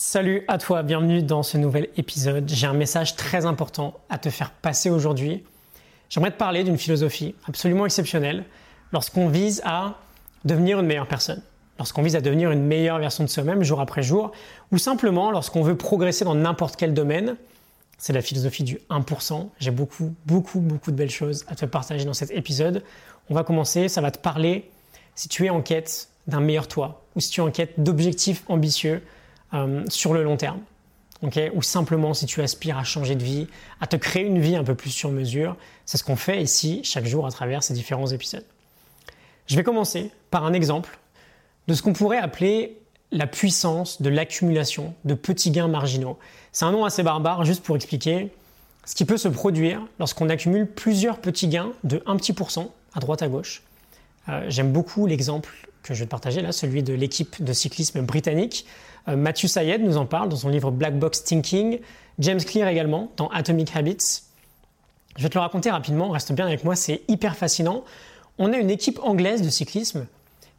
Salut à toi, bienvenue dans ce nouvel épisode. J'ai un message très important à te faire passer aujourd'hui. J'aimerais te parler d'une philosophie absolument exceptionnelle lorsqu'on vise à devenir une meilleure personne, lorsqu'on vise à devenir une meilleure version de soi-même jour après jour, ou simplement lorsqu'on veut progresser dans n'importe quel domaine. C'est la philosophie du 1%. J'ai beaucoup, beaucoup, beaucoup de belles choses à te partager dans cet épisode. On va commencer, ça va te parler si tu es en quête d'un meilleur toi, ou si tu es en quête d'objectifs ambitieux euh, sur le long terme. ou simplement si tu aspires à changer de vie, à te créer une vie un peu plus sur mesure. C'est ce qu'on fait ici chaque jour à travers ces différents épisodes. Je vais commencer par un exemple de ce qu'on pourrait appeler la puissance de l'accumulation de petits gains marginaux. C'est un nom assez barbare juste pour expliquer ce qui peut se produire lorsqu'on accumule plusieurs petits gains de un petit pourcent à droite à gauche. Euh, j'aime beaucoup l'exemple que je vais te partager là, celui de l'équipe de cyclisme britannique euh, Matthew Sayed nous en parle dans son livre Black Box Thinking, James Clear également dans Atomic Habits. Je vais te le raconter rapidement, reste bien avec moi, c'est hyper fascinant. On a une équipe anglaise de cyclisme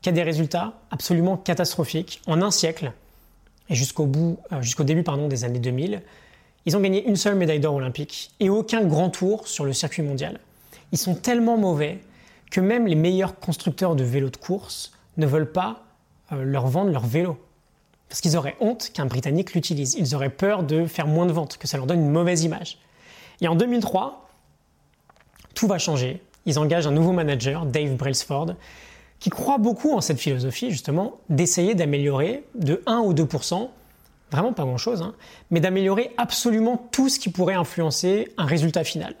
qui a des résultats absolument catastrophiques en un siècle et jusqu'au euh, début des années 2000. Ils ont gagné une seule médaille d'or olympique et aucun grand tour sur le circuit mondial. Ils sont tellement mauvais que même les meilleurs constructeurs de vélos de course ne veulent pas euh, leur vendre leur vélo. Parce qu'ils auraient honte qu'un Britannique l'utilise. Ils auraient peur de faire moins de ventes, que ça leur donne une mauvaise image. Et en 2003, tout va changer. Ils engagent un nouveau manager, Dave Brailsford, qui croit beaucoup en cette philosophie, justement, d'essayer d'améliorer de 1 ou 2% vraiment pas grand-chose, hein, mais d'améliorer absolument tout ce qui pourrait influencer un résultat final.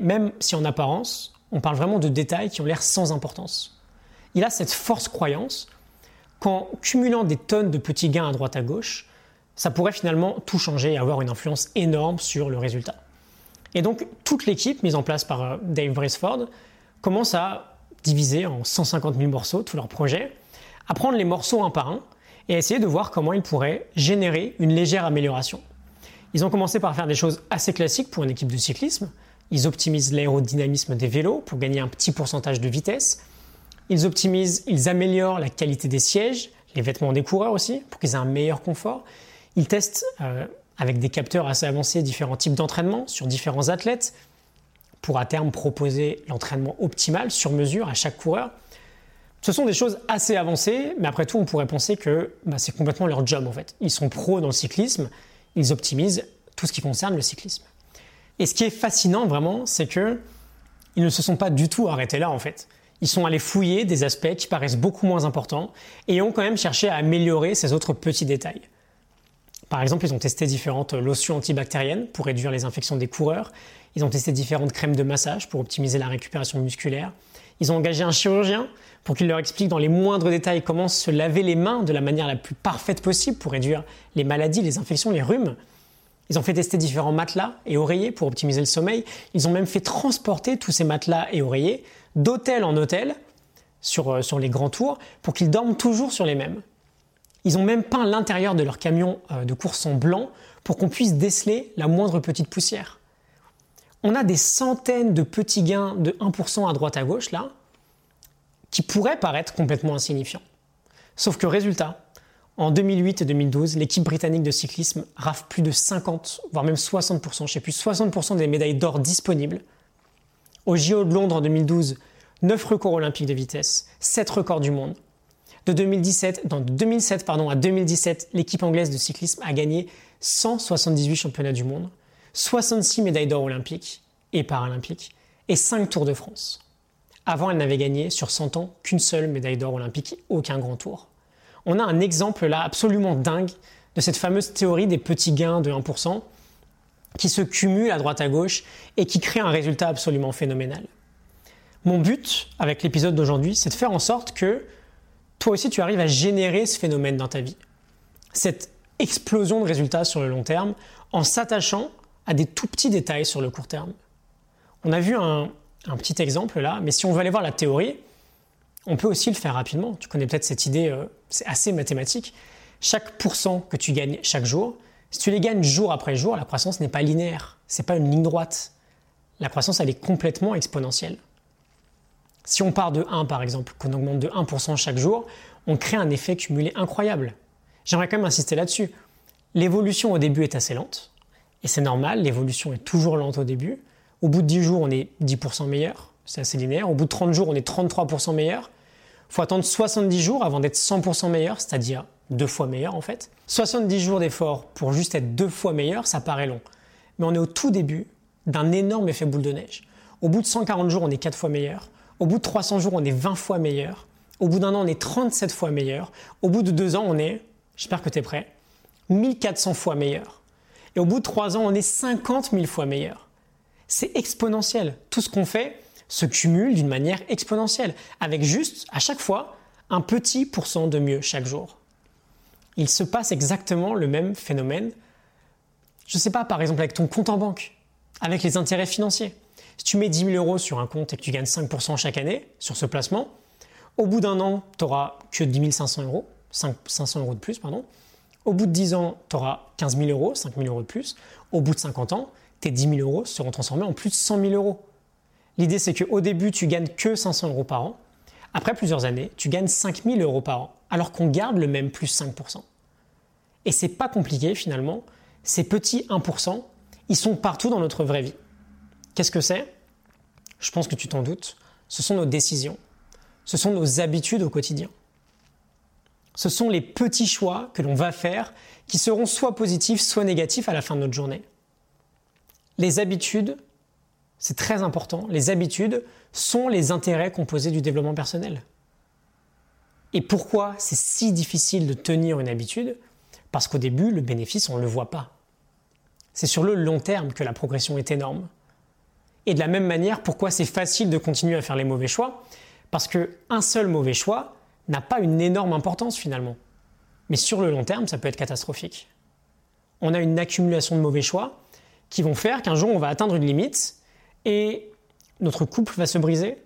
Même si en apparence, on parle vraiment de détails qui ont l'air sans importance. Il a cette force croyance qu'en cumulant des tonnes de petits gains à droite à gauche, ça pourrait finalement tout changer et avoir une influence énorme sur le résultat. Et donc toute l'équipe mise en place par euh, Dave Brailsford commence à diviser en 150 000 morceaux tous leurs projets, à prendre les morceaux un par un et à essayer de voir comment ils pourraient générer une légère amélioration. Ils ont commencé par faire des choses assez classiques pour une équipe de cyclisme. Ils optimisent l'aérodynamisme des vélos pour gagner un petit pourcentage de vitesse. Ils optimisent, ils améliorent la qualité des sièges, les vêtements des coureurs aussi, pour qu'ils aient un meilleur confort. Ils testent euh, avec des capteurs assez avancés différents types d'entraînement sur différents athlètes pour à terme proposer l'entraînement optimal sur mesure à chaque coureur. Ce sont des choses assez avancées, mais après tout, on pourrait penser que bah, c'est complètement leur job en fait. Ils sont pros dans le cyclisme, ils optimisent tout ce qui concerne le cyclisme. Et ce qui est fascinant vraiment, c'est que ils ne se sont pas du tout arrêtés là en fait ils sont allés fouiller des aspects qui paraissent beaucoup moins importants et ont quand même cherché à améliorer ces autres petits détails. Par exemple, ils ont testé différentes lotions antibactériennes pour réduire les infections des coureurs. Ils ont testé différentes crèmes de massage pour optimiser la récupération musculaire. Ils ont engagé un chirurgien pour qu'il leur explique dans les moindres détails comment se laver les mains de la manière la plus parfaite possible pour réduire les maladies, les infections, les rhumes. Ils ont fait tester différents matelas et oreillers pour optimiser le sommeil. Ils ont même fait transporter tous ces matelas et oreillers d'hôtel en hôtel sur, euh, les grands tours pour qu'ils dorment toujours sur les mêmes. Ils ont même peint l'intérieur de leur camion euh, de course en blanc pour qu'on puisse déceler la moindre petite poussière. On a des centaines de petits gains de 1% à droite à gauche là, qui pourraient paraître complètement insignifiants. Sauf que résultat, en 2008 et 2012, l'équipe britannique de cyclisme rafle plus de 50, voire même 60%, je sais plus, 60% des médailles d'or disponibles. Au JO de Londres en 2012, 9 records olympiques de vitesse, 7 records du monde. De 2017, 2007 pardon, à 2017, l'équipe anglaise de cyclisme a gagné 178 championnats du monde, 66 médailles d'or olympiques et paralympiques et 5 Tours de France. Avant, elle n'avait gagné sur 100 ans qu'une seule médaille d'or olympique, aucun grand tour. On a un exemple là absolument dingue de cette fameuse théorie des petits gains de 1% qui se cumulent à droite à gauche et qui créent un résultat absolument phénoménal. Mon but avec l'épisode d'aujourd'hui, c'est de faire en sorte que toi aussi tu arrives à générer ce phénomène dans ta vie. Cette explosion de résultats sur le long terme en s'attachant à des tout petits détails sur le court terme. On a vu un, petit exemple là, mais si on veut aller voir la théorie, on peut aussi le faire rapidement. Tu connais peut-être cette idée, euh, c'est assez mathématique. Chaque pourcent que tu gagnes chaque jour, si tu les gagnes jour après jour, la croissance n'est pas linéaire, c'est pas une ligne droite. La croissance, elle est complètement exponentielle. Si on part de 1 par exemple, qu'on augmente de 1% chaque jour, on crée un effet cumulé incroyable. j'aimerais quand même insister là-dessus. L'évolution au début est assez lente, et c'est normal, l'évolution est toujours lente au début. Au bout de 10 jours, on est 10% meilleur, c'est assez linéaire. Au bout de 30 jours, on est 33% meilleur. Faut attendre 70 jours avant d'être 100% meilleur, c'est-à-dire deux fois meilleur en fait. 70 jours d'effort pour juste être deux fois meilleur, ça paraît long. Mais on est au tout début d'un énorme effet boule de neige. Au bout de 140 jours, on est 4 fois meilleur. Au bout de 300 jours, on est 20 fois meilleur. Au bout d'un an, on est 37 fois meilleur. Au bout de deux ans, on est, j'espère que tu es prêt, 1400 fois meilleur. Et au bout de trois ans, on est 50 000 fois meilleur. C'est exponentiel. Tout ce qu'on fait se cumule d'une manière exponentielle, avec juste, à chaque fois, un petit pourcent de mieux chaque jour. Il se passe exactement le même phénomène, je ne sais pas, par exemple avec ton compte en banque, avec les intérêts financiers. Si tu mets 10 000 euros sur un compte et que tu gagnes 5% chaque année sur ce placement, au bout d'un an, tu n'auras que 10 500 euros, 500 euros de plus, pardon. Au bout de 10 ans, tu auras 15 000 euros, 5 000 euros de plus. Au bout de 50 ans, tes 10 000 euros seront transformés en plus de 100 000 euros. L'idée, c'est qu'au début, tu gagnes que 500 euros par an. Après plusieurs années, tu gagnes 5 000 euros par an, alors qu'on garde le même plus 5%. Et c'est pas compliqué finalement. Ces petits 1%, ils sont partout dans notre vraie vie. Qu'est-ce que c'est? Je pense que tu t'en doutes. Ce sont nos décisions. Ce sont nos habitudes au quotidien. Ce sont les petits choix que l'on va faire qui seront soit positifs, soit négatifs à la fin de notre journée. Les habitudes, c'est très important, les habitudes sont les intérêts composés du développement personnel. Et pourquoi c'est si difficile de tenir une habitude? Parce qu'au début, le bénéfice, on ne le voit pas. C'est sur le long terme que la progression est énorme. Et de la même manière, pourquoi c'est facile de continuer à faire les mauvais choix? Parce qu'un seul mauvais choix n'a pas une énorme importance finalement. Mais sur le long terme, ça peut être catastrophique. On a une accumulation de mauvais choix qui vont faire qu'un jour on va atteindre une limite et notre couple va se briser,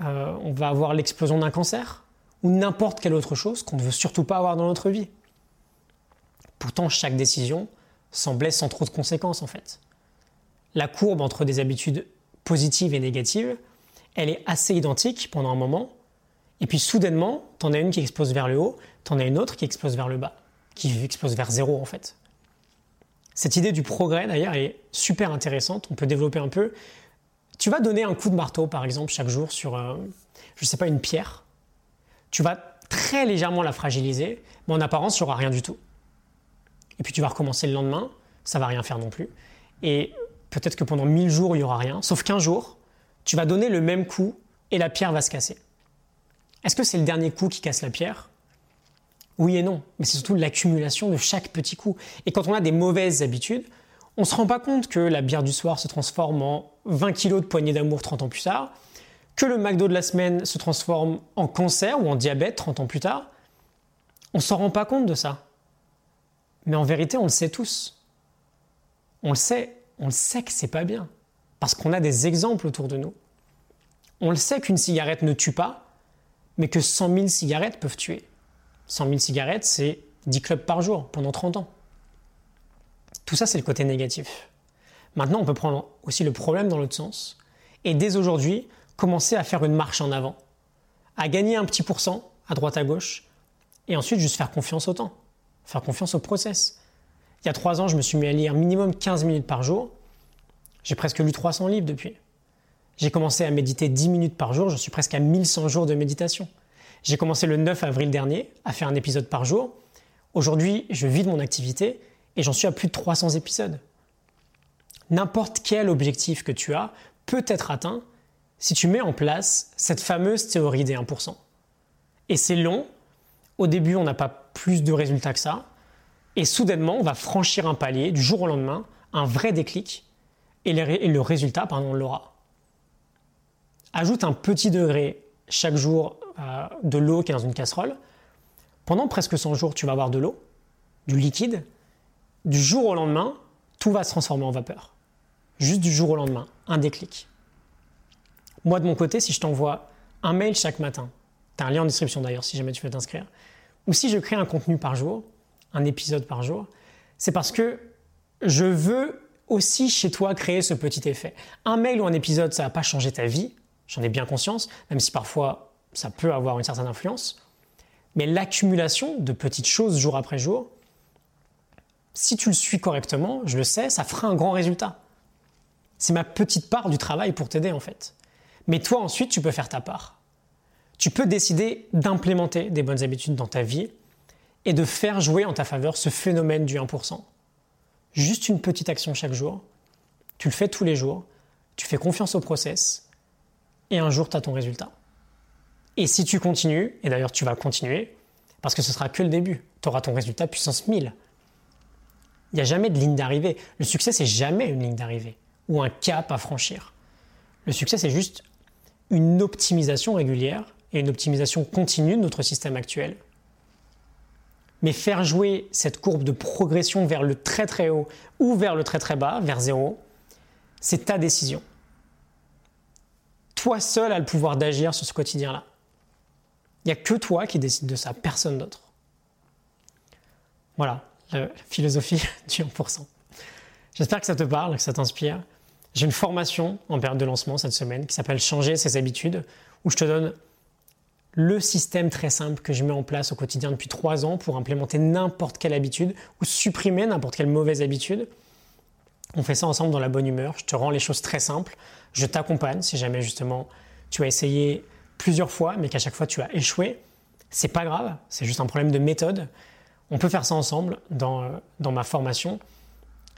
euh, on va avoir l'explosion d'un cancer ou n'importe quelle autre chose qu'on ne veut surtout pas avoir dans notre vie. Pourtant, chaque décision semblait sans trop de conséquences en fait. La courbe entre des habitudes positives et négatives, elle est assez identique pendant un moment, et puis soudainement, tu en as une qui explose vers le haut, tu en as une autre qui explose vers le bas, qui explose vers zéro en fait. Cette idée du progrès d'ailleurs est super intéressante, on peut développer un peu. Tu vas donner un coup de marteau par exemple chaque jour sur, euh, je ne sais pas, une pierre. Tu vas très légèrement la fragiliser, mais en apparence, il n'y aura rien du tout. Et puis tu vas recommencer le lendemain, ça va rien faire non plus. Et peut-être que pendant 1000 jours, il n'y aura rien, sauf qu'un jour, tu vas donner le même coup et la pierre va se casser. Est-ce que c'est le dernier coup qui casse la pierre? Oui et non, mais c'est surtout l'accumulation de chaque petit coup. Et quand on a des mauvaises habitudes, on ne se rend pas compte que la bière du soir se transforme en 20 kilos de poignée d'amour 30 ans plus tard, que le McDo de la semaine se transforme en cancer ou en diabète 30 ans plus tard. On ne s'en rend pas compte de ça. Mais en vérité, on le sait tous. On le sait, on le sait que c'est pas bien. Parce qu'on a des exemples autour de nous. On le sait qu'une cigarette ne tue pas, mais que 100 000 cigarettes peuvent tuer. 100 000 cigarettes, c'est 10 clubs par jour pendant 30 ans. Tout ça, c'est le côté négatif. Maintenant, on peut prendre aussi le problème dans l'autre sens et dès aujourd'hui, commencer à faire une marche en avant, à gagner un petit pourcent à droite à gauche et ensuite juste faire confiance au temps faire confiance au process. Il y a trois ans, je me suis mis à lire minimum 15 minutes par jour. J'ai presque lu 300 livres depuis. J'ai commencé à méditer 10 minutes par jour, je suis presque à 1100 jours de méditation. J'ai commencé le 9 avril dernier à faire un épisode par jour. Aujourd'hui, je vis de mon activité et j'en suis à plus de 300 épisodes. N'importe quel objectif que tu as peut être atteint si tu mets en place cette fameuse théorie des 1%. Et c'est long. Au début, on n'a pas plus de résultats que ça. Et soudainement, on va franchir un palier du jour au lendemain, un vrai déclic, et, le résultat, pardon, on l'aura. Ajoute un petit degré chaque jour euh, de l'eau qui est dans une casserole. Pendant presque 100 jours, tu vas avoir de l'eau, du liquide. Du jour au lendemain, tout va se transformer en vapeur. Juste du jour au lendemain, un déclic. Moi, de mon côté, si je t'envoie un mail chaque matin, tu as un lien en description d'ailleurs si jamais tu veux t'inscrire, ou si je crée un contenu par jour, un épisode par jour, c'est parce que je veux aussi chez toi créer ce petit effet. Un mail ou un épisode, ça va pas changer ta vie, j'en ai bien conscience, même si parfois ça peut avoir une certaine influence. Mais l'accumulation de petites choses jour après jour, si tu le suis correctement, je le sais, ça fera un grand résultat. C'est ma petite part du travail pour t'aider en fait. Mais toi ensuite, tu peux faire ta part. Tu peux décider d'implémenter des bonnes habitudes dans ta vie et de faire jouer en ta faveur ce phénomène du 1%. Juste une petite action chaque jour. Tu le fais tous les jours. Tu fais confiance au process. Et un jour, tu as ton résultat. Et si tu continues, et d'ailleurs tu vas continuer, parce que ce sera que le début, tu auras ton résultat puissance 1000. Il n'y a jamais de ligne d'arrivée. Le succès, c'est jamais une ligne d'arrivée ou un cap à franchir. Le succès, c'est juste une optimisation régulière et une optimisation continue de notre système actuel. Mais faire jouer cette courbe de progression vers le très très haut ou vers le très très bas, vers zéro, c'est ta décision. Toi seul as le pouvoir d'agir sur ce quotidien-là. Il n'y a que toi qui décide de ça, personne d'autre. Voilà, la philosophie du 1%. J'espère que ça te parle, que ça t'inspire. J'ai une formation en période de lancement cette semaine qui s'appelle Changer ses habitudes, où je te donne le système très simple que je mets en place au quotidien depuis trois ans pour implémenter n'importe quelle habitude ou supprimer n'importe quelle mauvaise habitude. On fait ça ensemble dans la bonne humeur. Je te rends les choses très simples. Je t'accompagne si jamais justement tu as essayé plusieurs fois, mais qu'à chaque fois tu as échoué. C'est pas grave, c'est juste un problème de méthode. On peut faire ça ensemble dans, euh, dans ma formation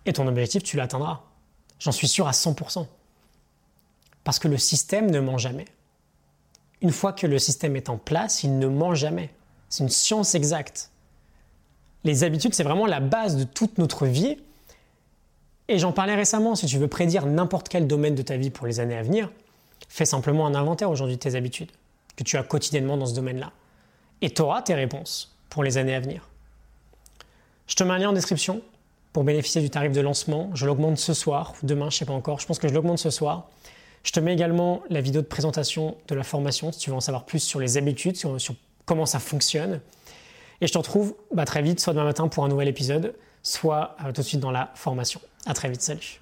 et ton objectif, tu l'atteindras. J'en suis sûr à 100%. Parce que le système ne ment jamais. Une fois que le système est en place, il ne ment jamais. C'est une science exacte. Les habitudes, c'est vraiment la base de toute notre vie. Et j'en parlais récemment, si tu veux prédire n'importe quel domaine de ta vie pour les années à venir, fais simplement un inventaire aujourd'hui de tes habitudes que tu as quotidiennement dans ce domaine-là. Et tu auras tes réponses pour les années à venir. Je te mets un lien en description pour bénéficier du tarif de lancement. Je l'augmente ce soir ou demain, je ne sais pas encore. Je pense que je l'augmente ce soir. Je te mets également la vidéo de présentation de la formation si tu veux en savoir plus sur les habitudes, sur, comment ça fonctionne. Et je te retrouve bah, très vite, soit demain matin pour un nouvel épisode, soit euh, tout de suite dans la formation. À très vite, salut.